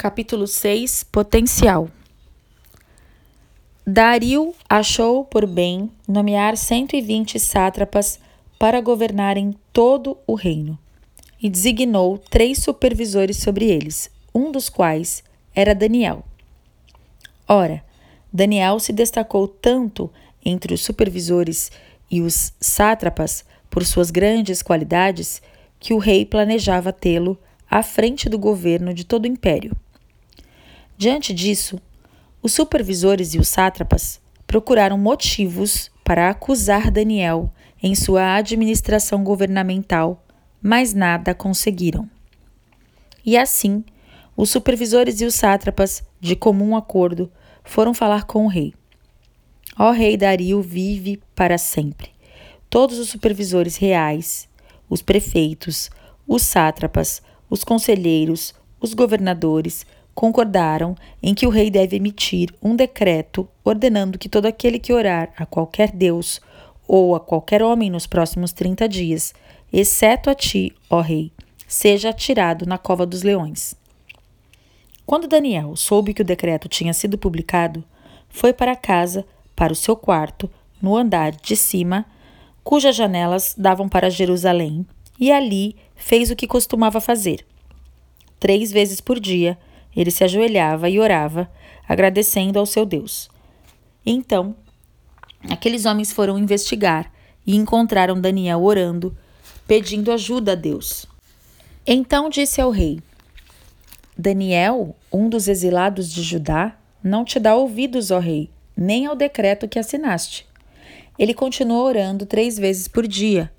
Capítulo 6 Potencial Dario achou por bem nomear 120 sátrapas para governarem todo o reino e designou três supervisores sobre eles, um dos quais era Daniel. Ora, Daniel se destacou tanto entre os supervisores e os sátrapas por suas grandes qualidades que o rei planejava tê-lo à frente do governo de todo o império. Diante disso, os supervisores e os sátrapas procuraram motivos para acusar Daniel em sua administração governamental, mas nada conseguiram. E assim, os supervisores e os sátrapas, de comum acordo, foram falar com o rei. Ó rei Dario vive para sempre. Todos os supervisores reais, os prefeitos, os sátrapas, os conselheiros, os governadores, concordaram em que o rei deve emitir um decreto ordenando que todo aquele que orar a qualquer deus ou a qualquer homem nos próximos trinta dias, exceto a ti, ó rei, seja atirado na cova dos leões. Quando Daniel soube que o decreto tinha sido publicado, foi para casa, para o seu quarto, no andar de cima, cujas janelas davam para Jerusalém, e ali fez o que costumava fazer. Três vezes por dia, ele se ajoelhava e orava, agradecendo ao seu Deus. Então, aqueles homens foram investigar e encontraram Daniel orando, pedindo ajuda a Deus. Então disse ao rei: Daniel, um dos exilados de Judá, não te dá ouvidos, ó rei, nem ao decreto que assinaste. Ele continuou orando três vezes por dia.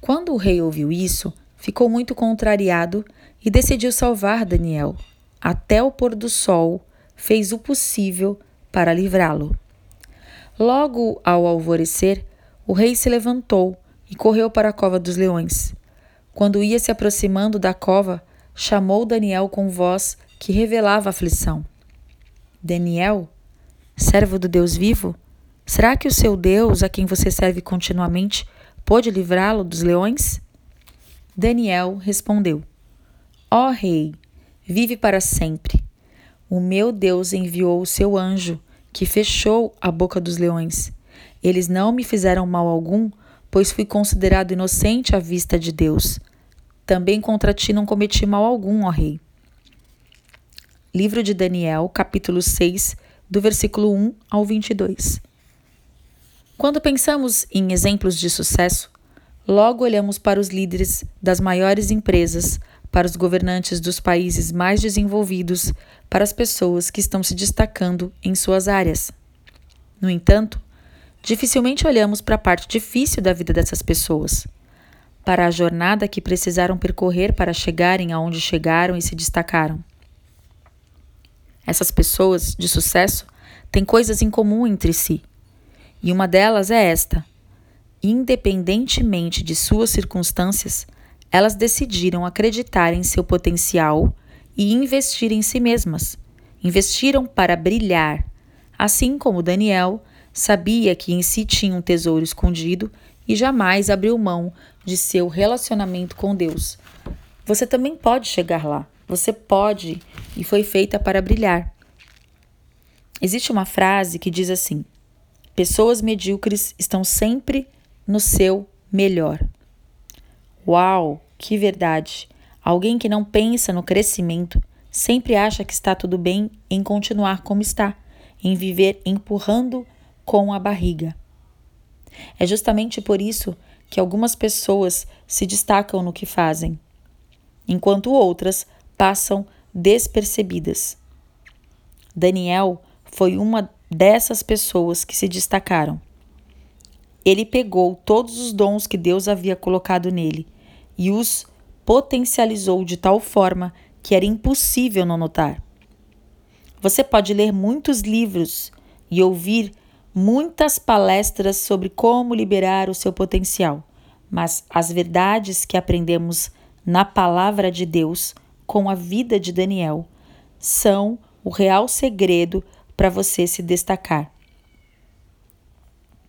Quando o rei ouviu isso, ficou muito contrariado e decidiu salvar Daniel até o pôr do sol, fez o possível para livrá-lo. Logo ao alvorecer, o rei se levantou e correu para a cova dos leões. Quando ia se aproximando da cova, chamou Daniel com voz que revelava aflição. Daniel, servo do Deus vivo, será que o seu Deus, a quem você serve continuamente, pôde livrá-lo dos leões? Daniel respondeu: Ó oh, rei, vive para sempre. O meu Deus enviou o seu anjo, que fechou a boca dos leões. Eles não me fizeram mal algum, pois fui considerado inocente à vista de Deus. Também contra ti não cometi mal algum, ó rei. Livro de Daniel, capítulo 6, do versículo 1 ao 22. Quando pensamos em exemplos de sucesso, logo olhamos para os líderes das maiores empresas, para os governantes dos países mais desenvolvidos, para as pessoas que estão se destacando em suas áreas. No entanto, dificilmente olhamos para a parte difícil da vida dessas pessoas, para a jornada que precisaram percorrer para chegarem aonde chegaram e se destacaram. Essas pessoas de sucesso têm coisas em comum entre si, e uma delas é esta: independentemente de suas circunstâncias, elas decidiram acreditar em seu potencial e investir em si mesmas. Investiram para brilhar, assim como Daniel sabia que em si tinha um tesouro escondido e jamais abriu mão de seu relacionamento com Deus. Você também pode chegar lá. Você pode e foi feita para brilhar. Existe uma frase que diz assim: Pessoas medíocres estão sempre no seu melhor. Uau, que verdade! Alguém que não pensa no crescimento sempre acha que está tudo bem em continuar como está, em viver empurrando com a barriga. É justamente por isso que algumas pessoas se destacam no que fazem, enquanto outras passam despercebidas. Daniel foi uma dessas pessoas que se destacaram. Ele pegou todos os dons que Deus havia colocado nele e os potencializou de tal forma que era impossível não notar. Você pode ler muitos livros e ouvir muitas palestras sobre como liberar o seu potencial, mas as verdades que aprendemos na palavra de Deus com a vida de Daniel são o real segredo para você se destacar.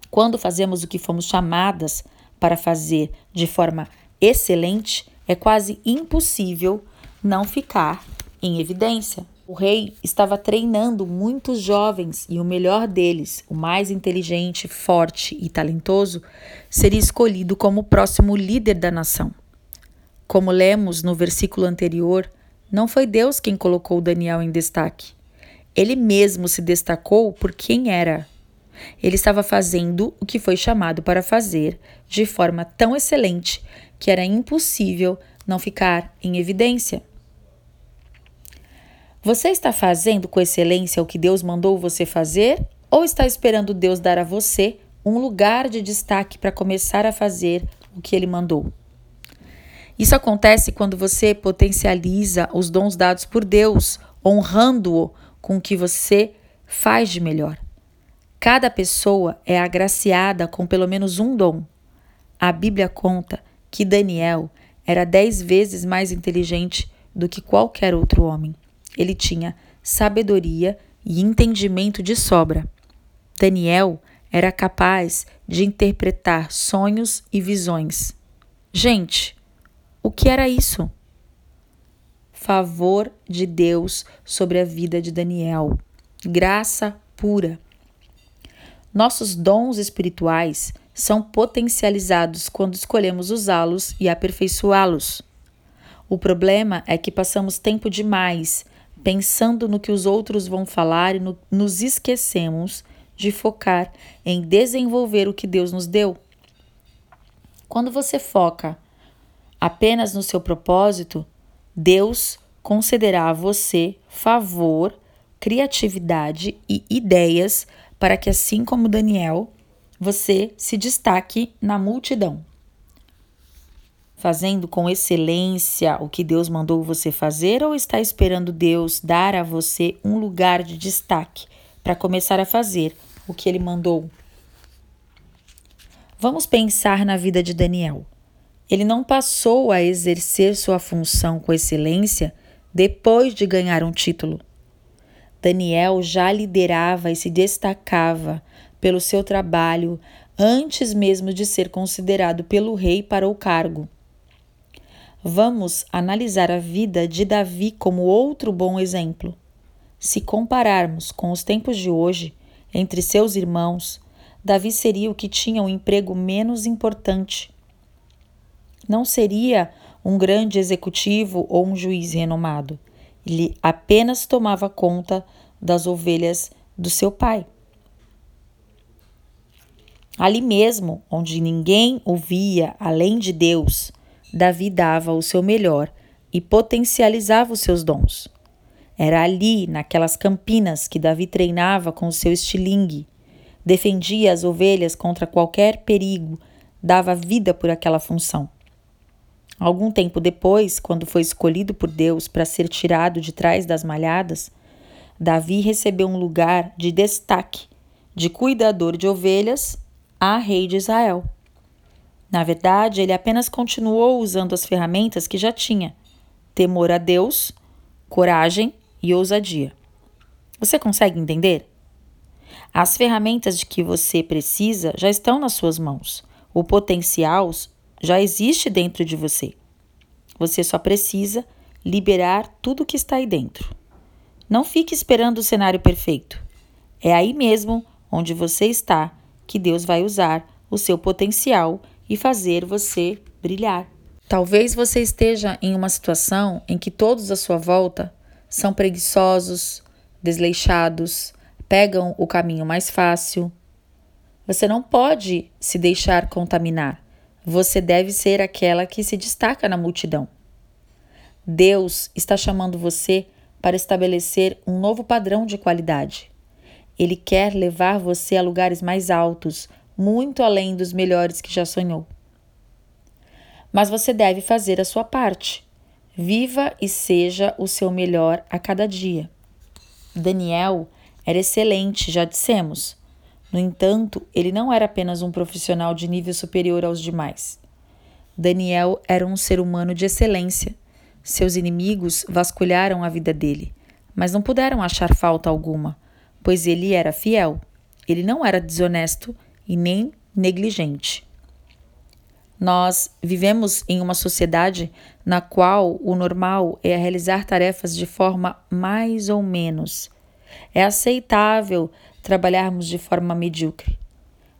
Quando fazemos o que fomos chamadas para fazer de forma excelente, é quase impossível não ficar em evidência. O rei estava treinando muitos jovens e o melhor deles, o mais inteligente, forte e talentoso, seria escolhido como o próximo líder da nação. Como lemos no versículo anterior, não foi Deus quem colocou Daniel em destaque. Ele mesmo se destacou por quem era. Ele estava fazendo o que foi chamado para fazer de forma tão excelente que era impossível não ficar em evidência. Você está fazendo com excelência o que Deus mandou você fazer ou está esperando Deus dar a você um lugar de destaque para começar a fazer o que ele mandou? Isso acontece quando você potencializa os dons dados por Deus, honrando-o com o que você faz de melhor. Cada pessoa é agraciada com pelo menos um dom. A Bíblia conta que Daniel era dez vezes mais inteligente do que qualquer outro homem. Ele tinha sabedoria e entendimento de sobra. Daniel era capaz de interpretar sonhos e visões. Gente, o que era isso? Favor de Deus sobre a vida de Daniel. Graça pura. Nossos dons espirituais são potencializados quando escolhemos usá-los e aperfeiçoá-los. O problema é que passamos tempo demais pensando no que os outros vão falar e no, nos esquecemos de focar em desenvolver o que Deus nos deu. Quando você foca apenas no seu propósito, Deus concederá a você favor, criatividade e ideias para que, assim como Daniel, você se destaque na multidão. Fazendo com excelência o que Deus mandou você fazer ou está esperando Deus dar a você um lugar de destaque para começar a fazer o que ele mandou? Vamos pensar na vida de Daniel. Ele não passou a exercer sua função com excelência depois de ganhar um título. Daniel já liderava e se destacava pelo seu trabalho antes mesmo de ser considerado pelo rei para o cargo. Vamos analisar a vida de Davi como outro bom exemplo. Se compararmos com os tempos de hoje, entre seus irmãos, Davi seria o que tinha um emprego menos importante não seria um grande executivo ou um juiz renomado. Ele apenas tomava conta das ovelhas do seu pai. Ali mesmo, onde ninguém ouvia além de Deus, Davi dava o seu melhor e potencializava os seus dons. Era ali, naquelas campinas, que Davi treinava com o seu estilingue, defendia as ovelhas contra qualquer perigo, dava vida por aquela função. Algum tempo depois, quando foi escolhido por Deus para ser tirado de trás das malhadas, Davi recebeu um lugar de destaque de cuidador de ovelhas a rei de Israel. Na verdade, ele apenas continuou usando as ferramentas que já tinha: temor a Deus, coragem e ousadia. Você consegue entender? As ferramentas de que você precisa já estão nas suas mãos. O potencial já existe dentro de você. Você só precisa liberar tudo que está aí dentro. Não fique esperando o cenário perfeito. É aí mesmo onde você está que Deus vai usar o seu potencial e fazer você brilhar. Talvez você esteja em uma situação em que todos à sua volta são preguiçosos, desleixados, pegam o caminho mais fácil. Você não pode se deixar contaminar. Você deve ser aquela que se destaca na multidão. Deus está chamando você para estabelecer um novo padrão de qualidade. Ele quer levar você a lugares mais altos, muito além dos melhores que já sonhou. Mas você deve fazer a sua parte. Viva e seja o seu melhor a cada dia. Daniel era excelente, já dissemos, no entanto, ele não era apenas um profissional de nível superior aos demais. Daniel era um ser humano de excelência. Seus inimigos vasculharam a vida dele, mas não puderam achar falta alguma, pois ele era fiel. Ele não era desonesto e nem negligente. Nós vivemos em uma sociedade na qual o normal é realizar tarefas de forma mais ou menos. É aceitável trabalharmos de forma medíocre.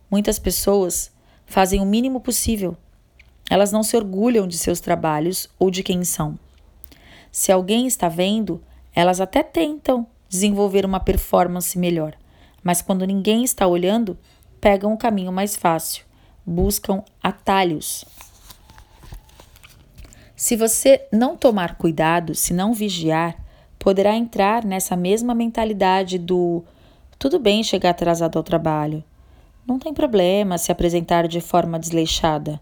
Muitas pessoas fazem o mínimo possível. Elas não se orgulham de seus trabalhos ou de quem são. Se alguém está vendo, elas até tentam desenvolver uma performance melhor, mas quando ninguém está olhando, pegam o caminho mais fácil buscam atalhos. Se você não tomar cuidado, se não vigiar, poderá entrar nessa mesma mentalidade do tudo bem chegar atrasado ao trabalho, não tem problema se apresentar de forma desleixada,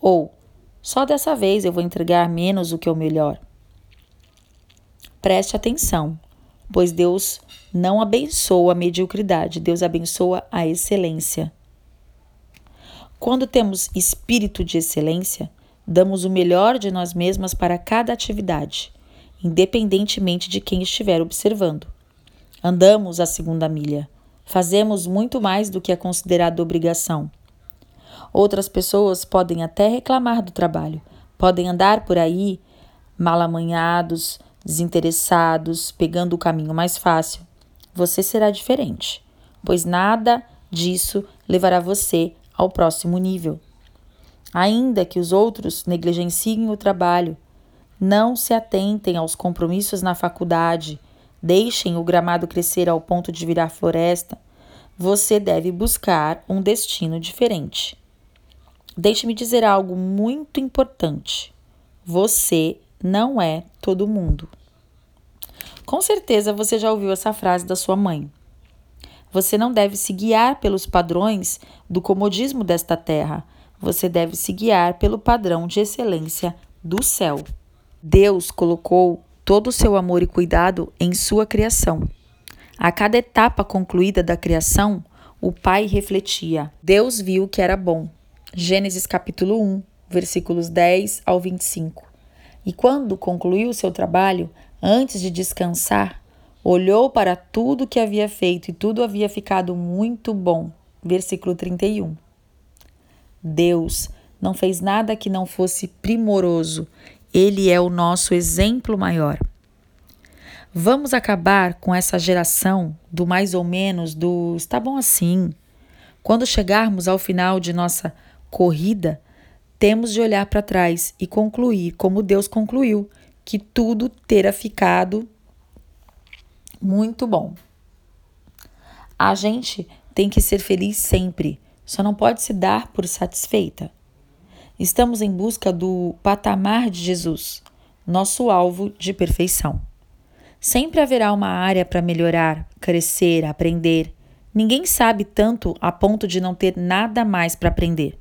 ou só dessa vez eu vou entregar menos do que o melhor. Preste atenção, pois Deus não abençoa a mediocridade, Deus abençoa a excelência. Quando temos espírito de excelência, damos o melhor de nós mesmas para cada atividade, independentemente de quem estiver observando. Andamos a segunda milha, fazemos muito mais do que é considerado obrigação. Outras pessoas podem até reclamar do trabalho, podem andar por aí malamanhados, desinteressados, pegando o caminho mais fácil. Você será diferente, pois nada disso levará você ao próximo nível. Ainda que os outros negligenciem o trabalho, não se atentem aos compromissos na faculdade, deixem o gramado crescer ao ponto de virar floresta, você deve buscar um destino diferente. Deixe-me dizer algo muito importante. Você não é todo mundo. Com certeza você já ouviu essa frase da sua mãe. Você não deve se guiar pelos padrões do comodismo desta terra. Você deve se guiar pelo padrão de excelência do céu. Deus colocou todo o seu amor e cuidado em sua criação. A cada etapa concluída da criação, o Pai refletia: Deus viu que era bom. Gênesis capítulo 1, versículos 10 ao 25. E quando concluiu seu trabalho, antes de descansar, olhou para tudo que havia feito e tudo havia ficado muito bom. Versículo 31. Deus não fez nada que não fosse primoroso. Ele é o nosso exemplo maior. Vamos acabar com essa geração do mais ou menos, do está bom assim. Quando chegarmos ao final de nossa corrida, temos de olhar para trás e concluir, como Deus concluiu, que tudo terá ficado muito bom. A gente tem que ser feliz sempre, só não pode se dar por satisfeita. Estamos em busca do patamar de Jesus, nosso alvo de perfeição. Sempre haverá uma área para melhorar, crescer, aprender. Ninguém sabe tanto a ponto de não ter nada mais para aprender.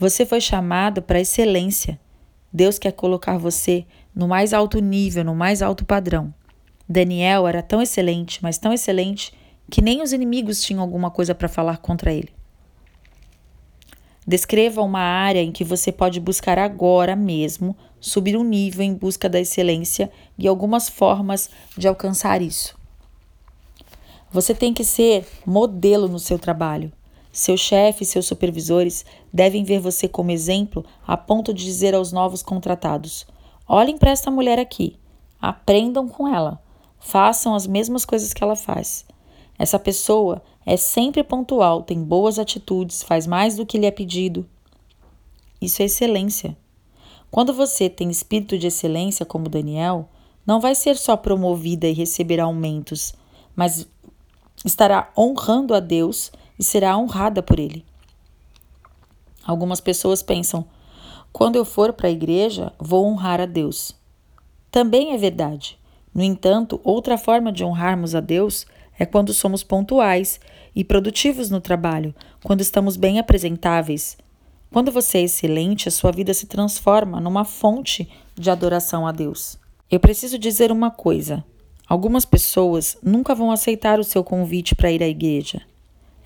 Você foi chamado para excelência. Deus quer colocar você no mais alto nível, no mais alto padrão. Daniel era tão excelente, mas tão excelente, que nem os inimigos tinham alguma coisa para falar contra ele. Descreva uma área em que você pode buscar agora mesmo subir um nível em busca da excelência e algumas formas de alcançar isso. Você tem que ser modelo no seu trabalho. Seu chefe e seus supervisores devem ver você como exemplo a ponto de dizer aos novos contratados: olhem para esta mulher aqui, aprendam com ela. Façam as mesmas coisas que ela faz. Essa pessoa é sempre pontual, tem boas atitudes, faz mais do que lhe é pedido. Isso é excelência. Quando você tem espírito de excelência, como Daniel, não vai ser só promovida e receber aumentos, mas estará honrando a Deus e será honrada por Ele. Algumas pessoas pensam: quando eu for para a igreja, vou honrar a Deus. Também é verdade. No entanto, outra forma de honrarmos a Deus é quando somos pontuais e produtivos no trabalho, quando estamos bem apresentáveis. Quando você é excelente, a sua vida se transforma numa fonte de adoração a Deus. Eu preciso dizer uma coisa: algumas pessoas nunca vão aceitar o seu convite para ir à igreja.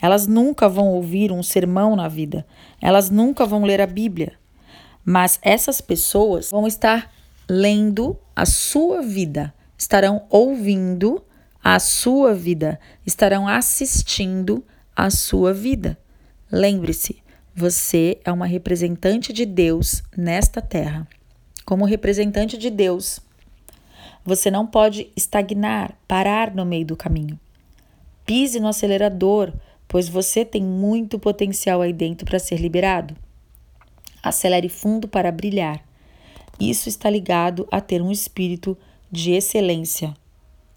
Elas nunca vão ouvir um sermão na vida. Elas nunca vão ler a Bíblia. Mas essas pessoas vão estar lendo a sua vida estarão ouvindo a sua vida, estarão assistindo a sua vida. Lembre-se, Você é uma representante de Deus nesta terra. Como representante de Deus, você não pode estagnar, parar no meio do caminho. Pise no acelerador, pois você tem muito potencial aí dentro para ser liberado. Acelere fundo para brilhar. Isso está ligado a ter um espírito de excelência.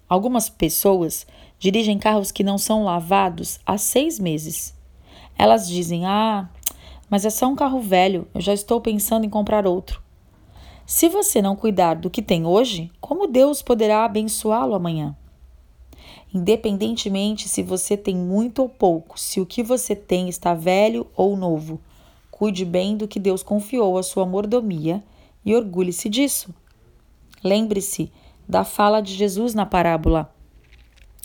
Algumas pessoas dirigem carros que não são lavados há seis meses. Elas dizem: Ah, mas é só um carro velho, eu já estou pensando em comprar outro. Se você não cuidar do que tem hoje, como Deus poderá abençoá-lo amanhã? Independentemente se você tem muito ou pouco, se o que você tem está velho ou novo, cuide bem do que Deus confiou à sua mordomia e orgulhe-se disso. Lembre-se da fala de Jesus na parábola.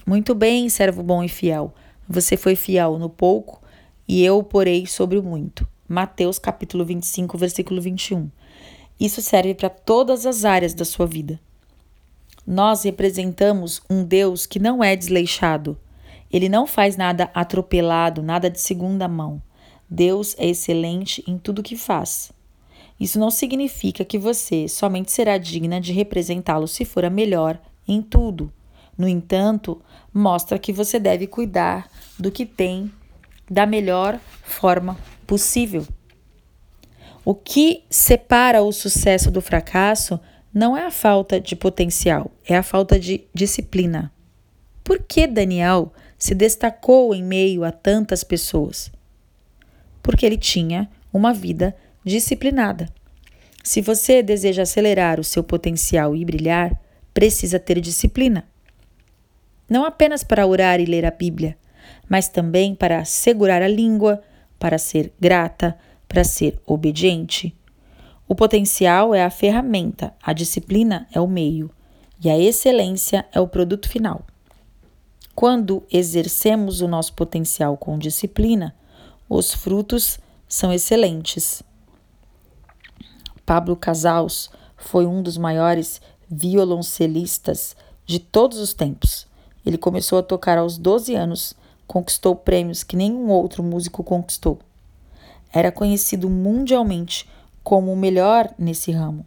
Muito bem, servo bom e fiel. Você foi fiel no pouco e eu o porei sobre o muito. Mateus capítulo 25, versículo 21. Isso serve para todas as áreas da sua vida. Nós representamos um Deus que não é desleixado. Ele não faz nada atropelado, nada de segunda mão. Deus é excelente em tudo que faz. Isso não significa que você somente será digna de representá-lo se for a melhor em tudo. No entanto, mostra que você deve cuidar do que tem da melhor forma possível. O que separa o sucesso do fracasso não é a falta de potencial, é a falta de disciplina. Por que Daniel se destacou em meio a tantas pessoas? Porque ele tinha uma vida disciplinada. Se você deseja acelerar o seu potencial e brilhar, precisa ter disciplina. Não apenas para orar e ler a Bíblia, mas também para segurar a língua, para ser grata, para ser obediente. O potencial é a ferramenta, a disciplina é o meio e a excelência é o produto final. Quando exercemos o nosso potencial com disciplina, os frutos são excelentes. Pablo Casals foi um dos maiores violoncelistas de todos os tempos. Ele começou a tocar aos 12 anos, conquistou prêmios que nenhum outro músico conquistou. Era conhecido mundialmente como o melhor nesse ramo.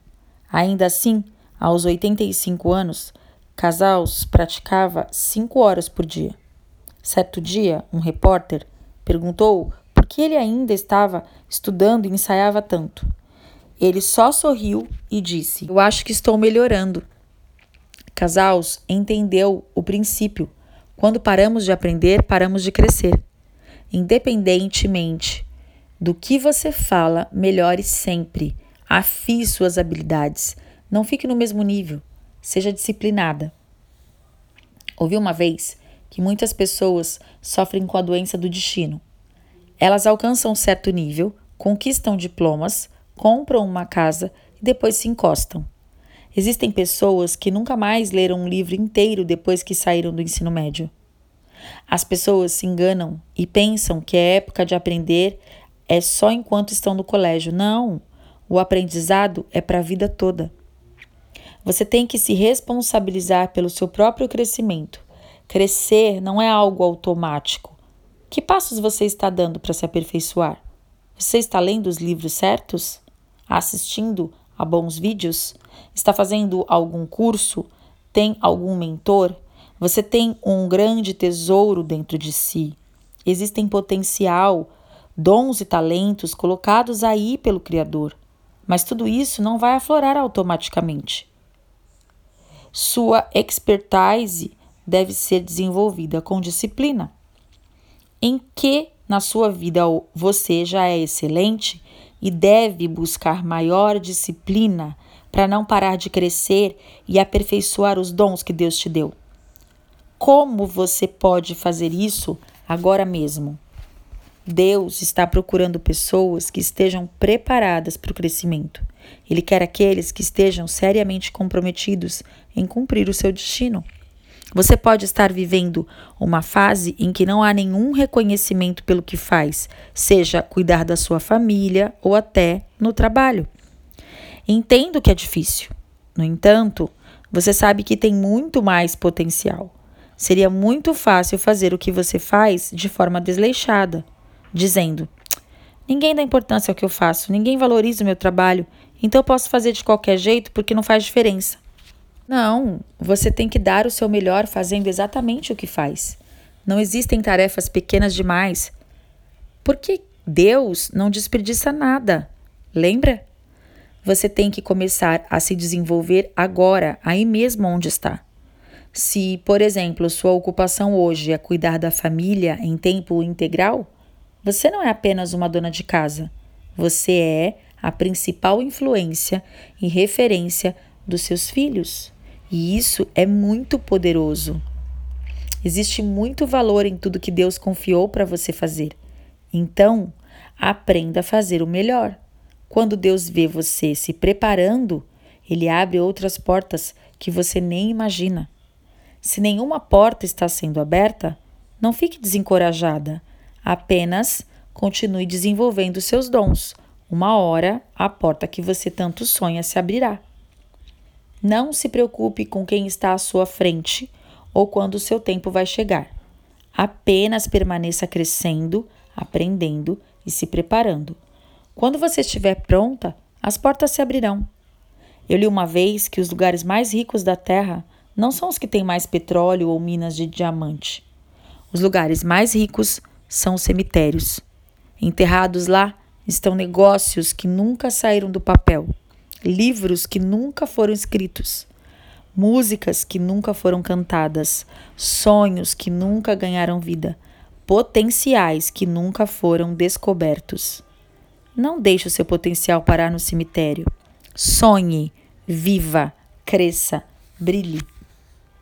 Ainda assim, aos 85 anos, Casals praticava cinco horas por dia. Certo dia, um repórter perguntou por que ele ainda estava estudando e ensaiava tanto. Ele só sorriu e disse: Eu acho que estou melhorando. Casals entendeu o princípio. Quando paramos de aprender, paramos de crescer. Independentemente do que você fala, melhore sempre. Afie suas habilidades. Não fique no mesmo nível. Seja disciplinada. Ouvi uma vez que muitas pessoas sofrem com a doença do destino. Elas alcançam um certo nível, conquistam diplomas, compram uma casa e depois se encostam. Existem pessoas que nunca mais leram um livro inteiro depois que saíram do ensino médio. As pessoas se enganam e pensam que é época de aprender é só enquanto estão no colégio. Não, o aprendizado é para a vida toda. Você tem que se responsabilizar pelo seu próprio crescimento. Crescer não é algo automático. Que passos você está dando para se aperfeiçoar? Você está lendo os livros certos? Assistindo a bons vídeos? Está fazendo algum curso? Tem algum mentor? Você tem um grande tesouro dentro de si. Existem potencial dons e talentos colocados aí pelo Criador, mas tudo isso não vai aflorar automaticamente. Sua expertise deve ser desenvolvida com disciplina. Em que na sua vida você já é excelente e deve buscar maior disciplina para não parar de crescer e aperfeiçoar os dons que Deus te deu. Como você pode fazer isso agora mesmo? Deus está procurando pessoas que estejam preparadas para o crescimento. Ele quer aqueles que estejam seriamente comprometidos em cumprir o seu destino. Você pode estar vivendo uma fase em que não há nenhum reconhecimento pelo que faz, seja cuidar da sua família ou até no trabalho. Entendo que é difícil. No entanto, você sabe que tem muito mais potencial. Seria muito fácil fazer o que você faz de forma desleixada dizendo: Ninguém dá importância ao que eu faço, ninguém valoriza o meu trabalho, então eu posso fazer de qualquer jeito porque não faz diferença. Não, você tem que dar o seu melhor fazendo exatamente o que faz. Não existem tarefas pequenas demais. Porque Deus não desperdiça nada. Lembra? Você tem que começar a se desenvolver agora, aí mesmo onde está. Se, por exemplo, sua ocupação hoje é cuidar da família em tempo integral, você não é apenas uma dona de casa. Você é a principal influência e referência dos seus filhos. E isso é muito poderoso. Existe muito valor em tudo que Deus confiou para você fazer. Então, aprenda a fazer o melhor. Quando Deus vê você se preparando, ele abre outras portas que você nem imagina. Se nenhuma porta está sendo aberta, não fique desencorajada. Apenas continue desenvolvendo seus dons. Uma hora a porta que você tanto sonha se abrirá. Não se preocupe com quem está à sua frente ou quando o seu tempo vai chegar. Apenas permaneça crescendo, aprendendo e se preparando. Quando você estiver pronta, as portas se abrirão. Eu li uma vez que os lugares mais ricos da Terra não são os que têm mais petróleo ou minas de diamante. Os lugares mais ricos são os cemitérios. Enterrados lá estão negócios que nunca saíram do papel, livros que nunca foram escritos, músicas que nunca foram cantadas, sonhos que nunca ganharam vida, potenciais que nunca foram descobertos. Não deixe o seu potencial parar no cemitério. Sonhe, viva, cresça, brilhe.